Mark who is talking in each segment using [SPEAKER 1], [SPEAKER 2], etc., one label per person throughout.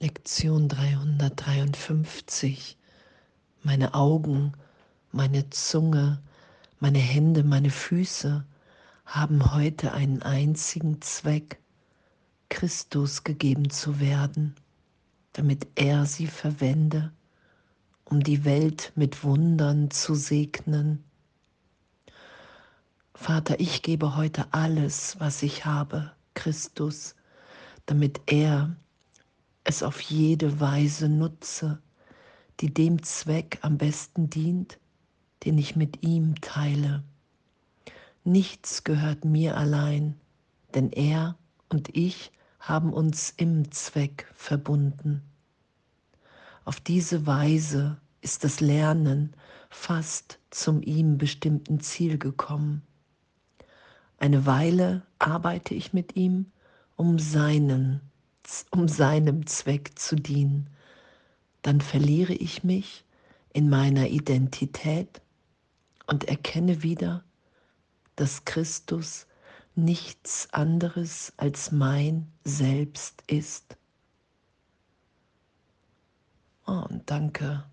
[SPEAKER 1] Lektion 353. Meine Augen, meine Zunge, meine Hände, meine Füße haben heute einen einzigen Zweck, Christus gegeben zu werden, damit er sie verwende, um die Welt mit Wundern zu segnen. Vater, ich gebe heute alles, was ich habe, Christus, damit er es auf jede Weise nutze, die dem Zweck am besten dient, den ich mit ihm teile. Nichts gehört mir allein, denn er und ich haben uns im Zweck verbunden. Auf diese Weise ist das Lernen fast zum ihm bestimmten Ziel gekommen. Eine Weile arbeite ich mit ihm, um seinen um seinem Zweck zu dienen, dann verliere ich mich in meiner Identität und erkenne wieder, dass Christus nichts anderes als mein Selbst ist. Oh, und danke.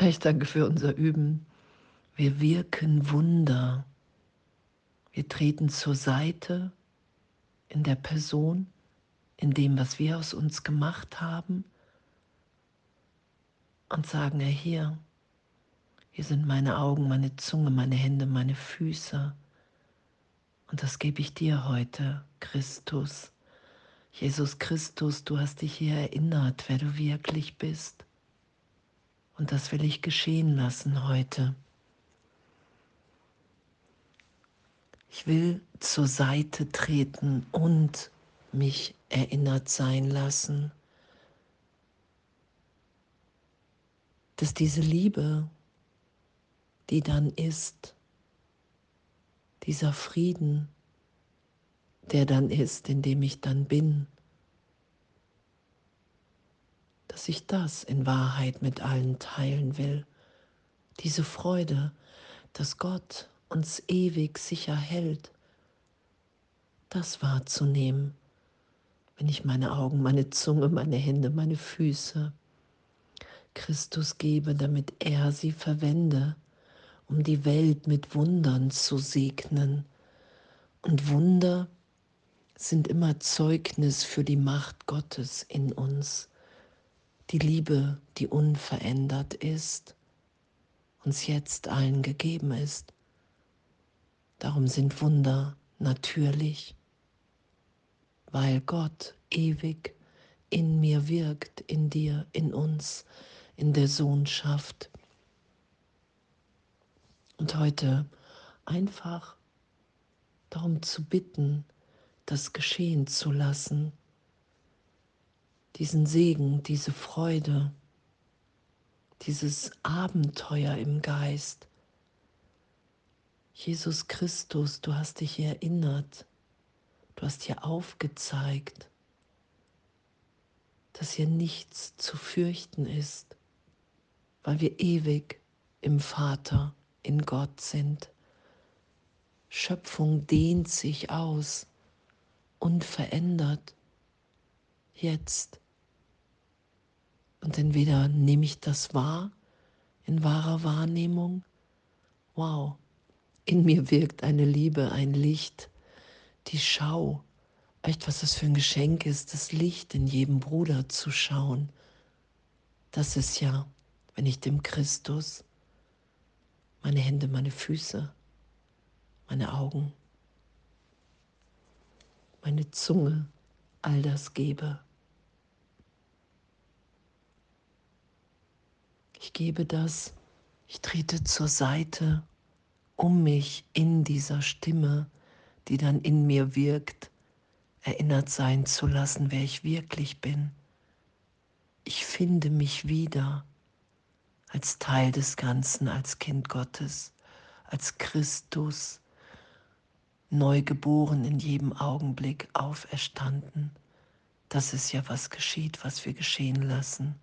[SPEAKER 1] Ich danke für unser Üben. Wir wirken Wunder. Wir treten zur Seite in der Person in dem, was wir aus uns gemacht haben und sagen, ja hier, hier sind meine Augen, meine Zunge, meine Hände, meine Füße. Und das gebe ich dir heute, Christus. Jesus Christus, du hast dich hier erinnert, wer du wirklich bist. Und das will ich geschehen lassen heute. Ich will zur Seite treten und mich erinnert sein lassen, dass diese Liebe, die dann ist, dieser Frieden, der dann ist, in dem ich dann bin, dass ich das in Wahrheit mit allen teilen will. Diese Freude, dass Gott uns ewig sicher hält, das wahrzunehmen wenn ich meine Augen, meine Zunge, meine Hände, meine Füße Christus gebe, damit er sie verwende, um die Welt mit Wundern zu segnen. Und Wunder sind immer Zeugnis für die Macht Gottes in uns, die Liebe, die unverändert ist, uns jetzt allen gegeben ist. Darum sind Wunder natürlich weil Gott ewig in mir wirkt, in dir, in uns, in der Sohnschaft. Und heute einfach darum zu bitten, das geschehen zu lassen, diesen Segen, diese Freude, dieses Abenteuer im Geist. Jesus Christus, du hast dich erinnert, Du hast hier aufgezeigt, dass hier nichts zu fürchten ist, weil wir ewig im Vater, in Gott sind. Schöpfung dehnt sich aus, unverändert, jetzt. Und entweder nehme ich das wahr in wahrer Wahrnehmung, wow, in mir wirkt eine Liebe, ein Licht, die Schau, echt was das für ein Geschenk ist, das Licht in jedem Bruder zu schauen. Das ist ja, wenn ich dem Christus meine Hände, meine Füße, meine Augen, meine Zunge, all das gebe. Ich gebe das, ich trete zur Seite, um mich in dieser Stimme die dann in mir wirkt, erinnert sein zu lassen, wer ich wirklich bin. Ich finde mich wieder als Teil des Ganzen, als Kind Gottes, als Christus, neugeboren in jedem Augenblick, auferstanden. Das ist ja, was geschieht, was wir geschehen lassen.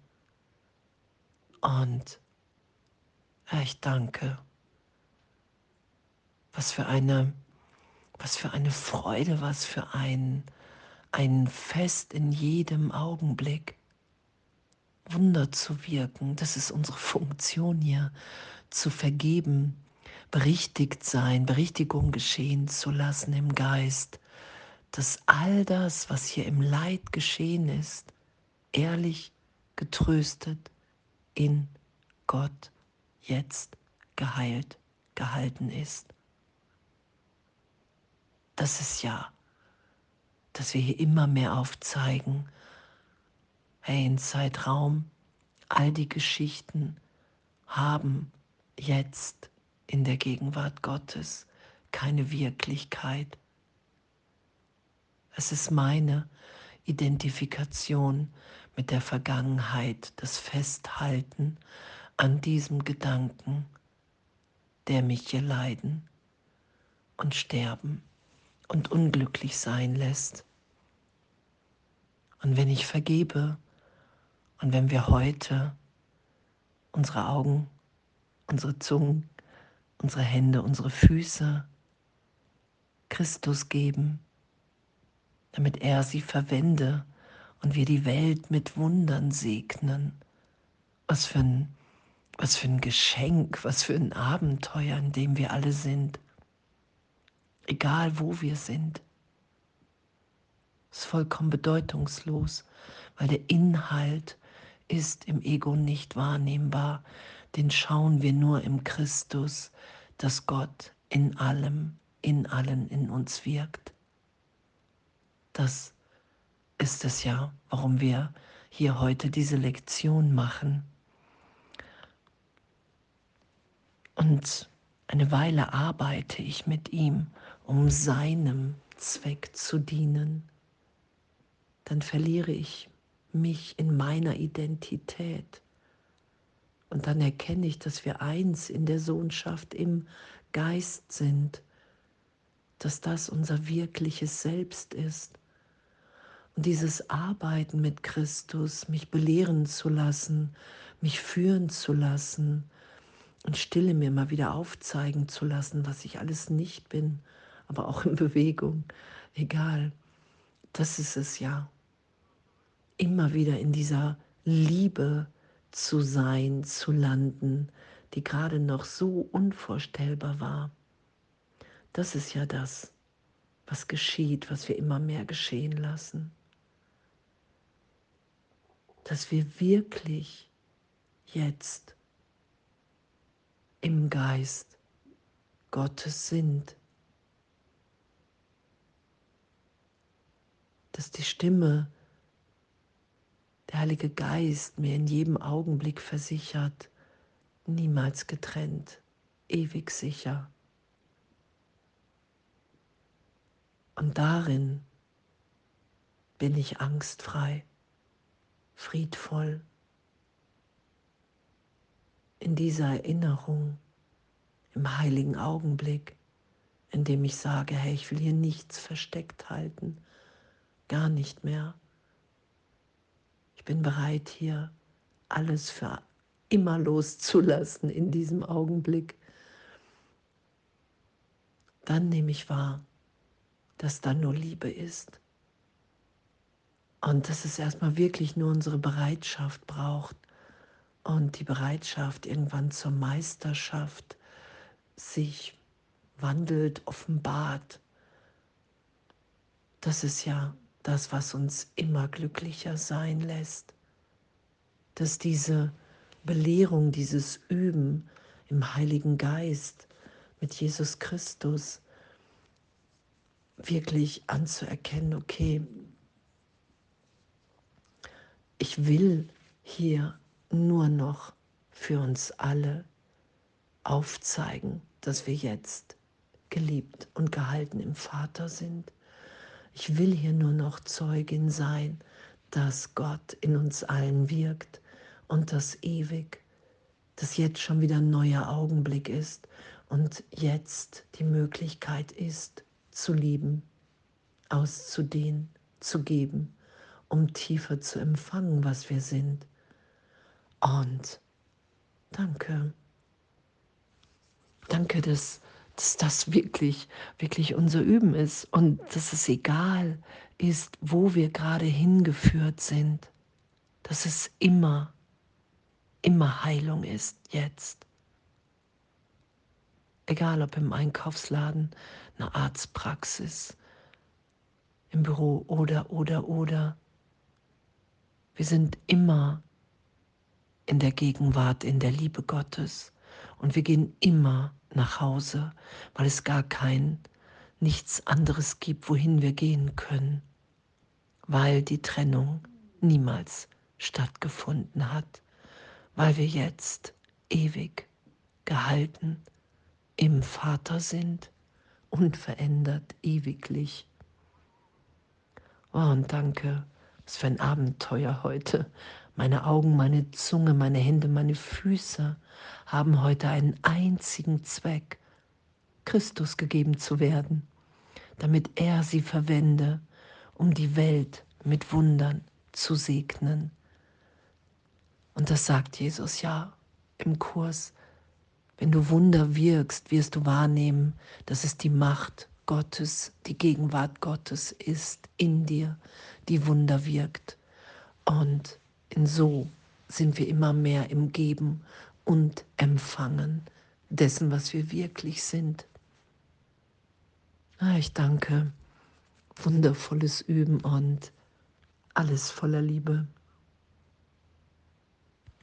[SPEAKER 1] Und ich danke. Was für eine was für eine Freude, was für ein, ein Fest in jedem Augenblick. Wunder zu wirken, das ist unsere Funktion hier, zu vergeben, berichtigt sein, Berichtigung geschehen zu lassen im Geist, dass all das, was hier im Leid geschehen ist, ehrlich getröstet in Gott jetzt geheilt, gehalten ist. Das ist ja, dass wir hier immer mehr aufzeigen, hey, in Zeitraum, all die Geschichten haben jetzt in der Gegenwart Gottes keine Wirklichkeit. Es ist meine Identifikation mit der Vergangenheit, das Festhalten an diesem Gedanken, der mich hier leiden und sterben und unglücklich sein lässt. Und wenn ich vergebe und wenn wir heute unsere Augen, unsere Zungen, unsere Hände, unsere Füße Christus geben, damit er sie verwende und wir die Welt mit Wundern segnen. Was für ein, was für ein Geschenk, was für ein Abenteuer, in dem wir alle sind. Egal wo wir sind. Ist vollkommen bedeutungslos, weil der Inhalt ist im Ego nicht wahrnehmbar. Den schauen wir nur im Christus, dass Gott in allem, in allen in uns wirkt. Das ist es ja, warum wir hier heute diese Lektion machen. Und eine Weile arbeite ich mit ihm, um seinem Zweck zu dienen. Dann verliere ich mich in meiner Identität. Und dann erkenne ich, dass wir eins in der Sohnschaft im Geist sind, dass das unser wirkliches Selbst ist. Und dieses Arbeiten mit Christus, mich belehren zu lassen, mich führen zu lassen und Stille mir mal wieder aufzeigen zu lassen, was ich alles nicht bin, aber auch in Bewegung, egal, das ist es ja. Immer wieder in dieser Liebe zu sein, zu landen, die gerade noch so unvorstellbar war. Das ist ja das, was geschieht, was wir immer mehr geschehen lassen. Dass wir wirklich jetzt im Geist Gottes sind. Dass die Stimme, der Heilige Geist mir in jedem Augenblick versichert, niemals getrennt, ewig sicher. Und darin bin ich angstfrei, friedvoll. In dieser Erinnerung, im heiligen Augenblick, in dem ich sage, hey, ich will hier nichts versteckt halten, gar nicht mehr. Ich bin bereit, hier alles für immer loszulassen in diesem Augenblick. Dann nehme ich wahr, dass da nur Liebe ist. Und dass es erstmal wirklich nur unsere Bereitschaft braucht und die Bereitschaft irgendwann zur Meisterschaft sich wandelt, offenbart. Das ist ja das, was uns immer glücklicher sein lässt, dass diese Belehrung, dieses Üben im Heiligen Geist mit Jesus Christus wirklich anzuerkennen, okay, ich will hier nur noch für uns alle aufzeigen, dass wir jetzt geliebt und gehalten im Vater sind. Ich will hier nur noch Zeugin sein, dass Gott in uns allen wirkt und das ewig, dass jetzt schon wieder ein neuer Augenblick ist und jetzt die Möglichkeit ist, zu lieben, auszudehnen, zu geben, um tiefer zu empfangen, was wir sind. Und danke. Danke, dass, dass das wirklich, wirklich unser Üben ist und dass es egal ist, wo wir gerade hingeführt sind, dass es immer, immer Heilung ist jetzt. Egal ob im Einkaufsladen, einer Arztpraxis, im Büro oder, oder, oder. Wir sind immer in der Gegenwart, in der Liebe Gottes. Und wir gehen immer nach Hause, weil es gar kein, nichts anderes gibt, wohin wir gehen können, weil die Trennung niemals stattgefunden hat, weil wir jetzt ewig gehalten im Vater sind, unverändert, ewiglich. Oh, und danke, was für ein Abenteuer heute. Meine Augen, meine Zunge, meine Hände, meine Füße haben heute einen einzigen Zweck, Christus gegeben zu werden, damit er sie verwende, um die Welt mit Wundern zu segnen. Und das sagt Jesus ja im Kurs. Wenn du Wunder wirkst, wirst du wahrnehmen, dass es die Macht Gottes, die Gegenwart Gottes ist in dir, die Wunder wirkt. Und in so sind wir immer mehr im Geben und Empfangen dessen, was wir wirklich sind. Ah, ich danke. Wundervolles Üben und alles voller Liebe.